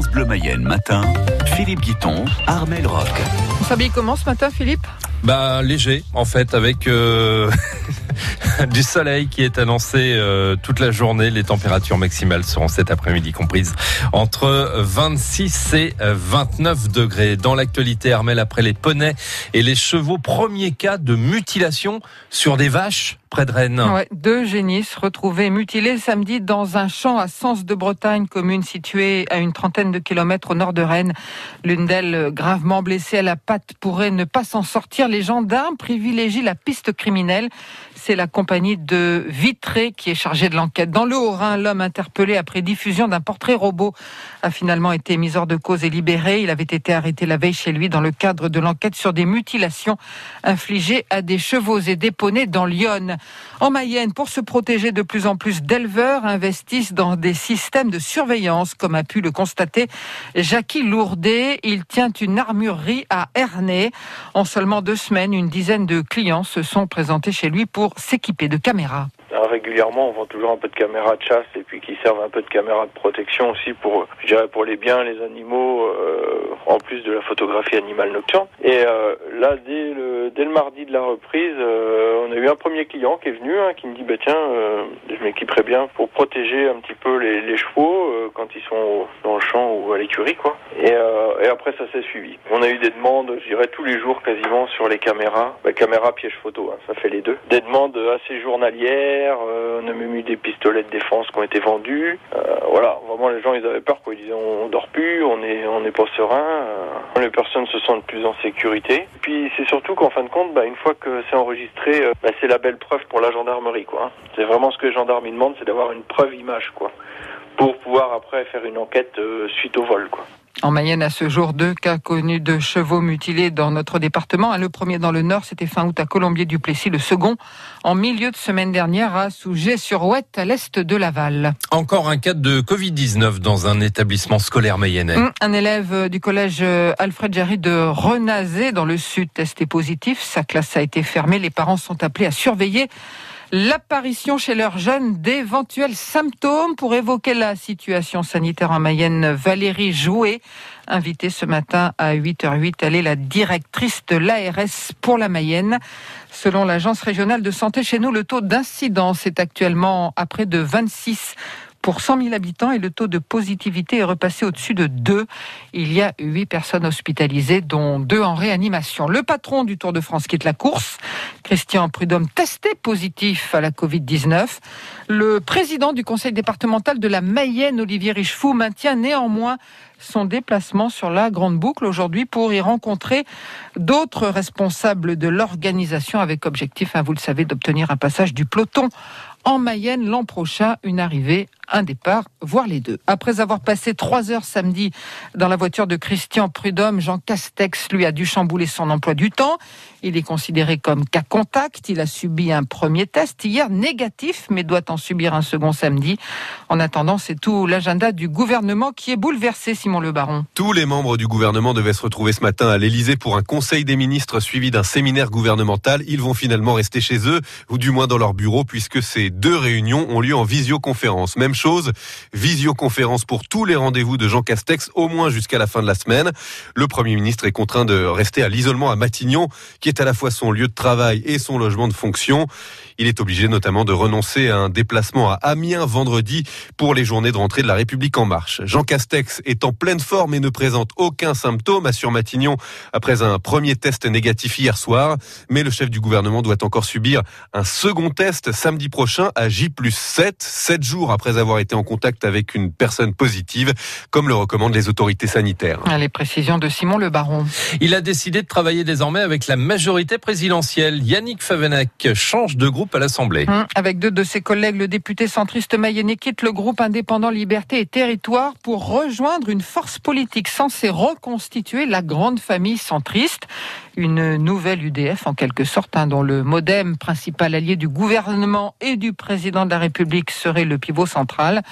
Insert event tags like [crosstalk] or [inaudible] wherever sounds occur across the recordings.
France Bleu Mayenne matin, Philippe Guiton, Armel Rock. On s'habille comment ce matin, Philippe? Bah léger, en fait, avec euh, [laughs] du soleil qui est annoncé euh, toute la journée. Les températures maximales seront cet après-midi comprises entre 26 et 29 degrés. Dans l'actualité, Armel, après les poneys et les chevaux, premier cas de mutilation sur des vaches près de Rennes. Ouais, deux génisses retrouvés mutilés samedi dans un champ à Sens de Bretagne, commune située à une trentaine de kilomètres au nord de Rennes. L'une d'elles, gravement blessée à la patte, pourrait ne pas s'en sortir. Les gendarmes privilégient la piste criminelle. C'est la compagnie de Vitré qui est chargée de l'enquête. Dans le Haut-Rhin, l'homme interpellé après diffusion d'un portrait robot a finalement été mis hors de cause et libéré. Il avait été arrêté la veille chez lui dans le cadre de l'enquête sur des mutilations infligées à des chevaux et des dans Lyon. En Mayenne, pour se protéger de plus en plus d'éleveurs, investissent dans des systèmes de surveillance, comme a pu le constater Jackie Lourdet. Il tient une armurerie à Ernay. En seulement deux semaines, une dizaine de clients se sont présentés chez lui pour s'équiper de caméras régulièrement, on vend toujours un peu de caméras de chasse et puis qui servent un peu de caméras de protection aussi pour, je pour les biens, les animaux, euh, en plus de la photographie animale nocturne. Et euh, là, dès le, dès le mardi de la reprise, euh, on a eu un premier client qui est venu, hein, qui me dit, bah tiens, je m'équiperai bien pour protéger un petit peu les, chevaux quand ils sont dans le champ ou à l'écurie, quoi. Et, après, ça s'est suivi. On a eu des demandes, je dirais, tous les jours quasiment sur les caméras, bah, caméra piège photo, hein, ça fait les deux. Des demandes assez journalières on a même eu des pistolets de défense qui ont été vendus. Euh, voilà, vraiment les gens ils avaient peur quoi. Ils disaient on, dort plus, on est on n'est pas serein. Euh, les personnes se sentent plus en sécurité. Puis c'est surtout qu'en fin de compte, bah, une fois que c'est enregistré, bah, c'est la belle preuve pour la gendarmerie quoi. Hein. C'est vraiment ce que les gendarmes demandent, c'est d'avoir une preuve image quoi, pour pouvoir après faire une enquête suite au vol quoi. En Mayenne, à ce jour, deux cas connus de chevaux mutilés dans notre département. Le premier dans le nord, c'était fin août à Colombier-du-Plessis. Le second, en milieu de semaine dernière, à Souget-sur-Ouette, à l'est de Laval. Encore un cas de Covid-19 dans un établissement scolaire mayennais. Hum, un élève du collège euh, Alfred Jarry de Renazé, dans le sud, testé positif. Sa classe a été fermée. Les parents sont appelés à surveiller l'apparition chez leurs jeunes d'éventuels symptômes pour évoquer la situation sanitaire en Mayenne. Valérie Jouet, invitée ce matin à 8h08, elle est la directrice de l'ARS pour la Mayenne. Selon l'agence régionale de santé chez nous, le taux d'incidence est actuellement à près de 26 pour 100 000 habitants et le taux de positivité est repassé au-dessus de 2. Il y a 8 personnes hospitalisées, dont 2 en réanimation. Le patron du Tour de France quitte la course, Christian Prudhomme, testé positif à la Covid-19. Le président du conseil départemental de la Mayenne, Olivier Richefou, maintient néanmoins son déplacement sur la Grande Boucle aujourd'hui pour y rencontrer d'autres responsables de l'organisation avec objectif, hein, vous le savez, d'obtenir un passage du peloton en Mayenne l'an prochain, une arrivée, un départ, voire les deux. Après avoir passé trois heures samedi dans la voiture de Christian Prudhomme, Jean Castex lui a dû chambouler son emploi du temps. Il est considéré comme cas contact. Il a subi un premier test hier négatif, mais doit en subir un second samedi. En attendant, c'est tout l'agenda du gouvernement qui est bouleversé, Simon Le Baron. Tous les membres du gouvernement devaient se retrouver ce matin à l'Elysée pour un conseil des ministres suivi d'un séminaire gouvernemental. Ils vont finalement rester chez eux, ou du moins dans leur bureau, puisque c'est deux réunions ont lieu en visioconférence. Même chose, visioconférence pour tous les rendez-vous de Jean Castex, au moins jusqu'à la fin de la semaine. Le Premier ministre est contraint de rester à l'isolement à Matignon, qui est à la fois son lieu de travail et son logement de fonction. Il est obligé notamment de renoncer à un déplacement à Amiens vendredi pour les journées de rentrée de la République en marche. Jean Castex est en pleine forme et ne présente aucun symptôme, assure Matignon après un premier test négatif hier soir. Mais le chef du gouvernement doit encore subir un second test samedi prochain à J 7, 7 jours après avoir été en contact avec une personne positive, comme le recommandent les autorités sanitaires. Les précisions de Simon Le Baron. Il a décidé de travailler désormais avec la majorité présidentielle. Yannick Favenac change de groupe à l'Assemblée. Hum, avec deux de ses collègues, le député centriste mayennais quitte le groupe indépendant Liberté et Territoire pour rejoindre une force politique censée reconstituer la grande famille centriste. Une nouvelle UDF en quelque sorte, hein, dont le modem principal allié du gouvernement et du président de la République serait le pivot central.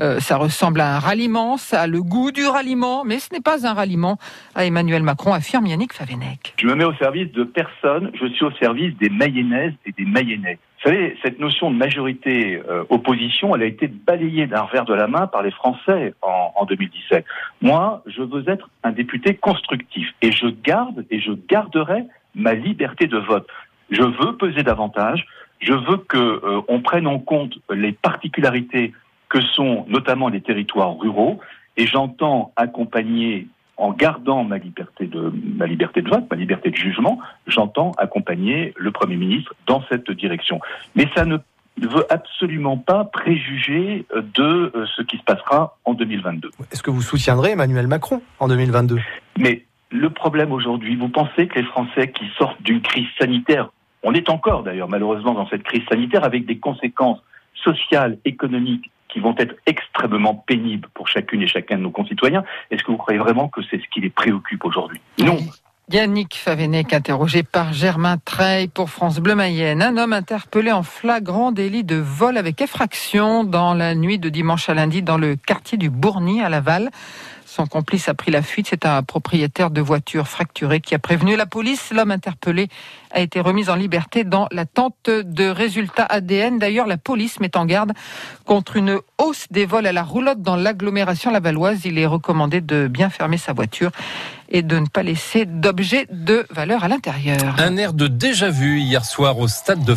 Euh, ça ressemble à un ralliement, ça a le goût du ralliement, mais ce n'est pas un ralliement, à Emmanuel Macron, affirme Yannick Favenec. Je me mets au service de personne, je suis au service des Mayennaises et des Mayennais. Vous savez, cette notion de majorité euh, opposition, elle a été balayée d'un revers de la main par les Français en, en 2017. Moi, je veux être un député constructif et je garde et je garderai ma liberté de vote. Je veux peser davantage. Je veux que euh, on prenne en compte les particularités que sont notamment les territoires ruraux et j'entends accompagner en gardant ma liberté de ma liberté de vote, ma liberté de jugement, j'entends accompagner le Premier ministre dans cette direction. Mais ça ne veut absolument pas préjuger de euh, ce qui se passera en 2022. Est-ce que vous soutiendrez Emmanuel Macron en 2022 Mais le problème aujourd'hui, vous pensez que les Français qui sortent d'une crise sanitaire, on est encore d'ailleurs malheureusement dans cette crise sanitaire avec des conséquences sociales, économiques qui vont être extrêmement pénibles pour chacune et chacun de nos concitoyens. Est-ce que vous croyez vraiment que c'est ce qui les préoccupe aujourd'hui? Non. Yannick Favenec, interrogé par Germain Treille pour France Bleu Mayenne. Un homme interpellé en flagrant délit de vol avec effraction dans la nuit de dimanche à lundi dans le quartier du Bourny à Laval. Son complice a pris la fuite. C'est un propriétaire de voiture fracturée qui a prévenu la police. L'homme interpellé a été remis en liberté dans l'attente de résultats ADN. D'ailleurs, la police met en garde contre une hausse des vols à la roulotte dans l'agglomération lavalloise. Il est recommandé de bien fermer sa voiture et de ne pas laisser d'objets de valeur à l'intérieur. Un air de déjà vu hier soir au stade de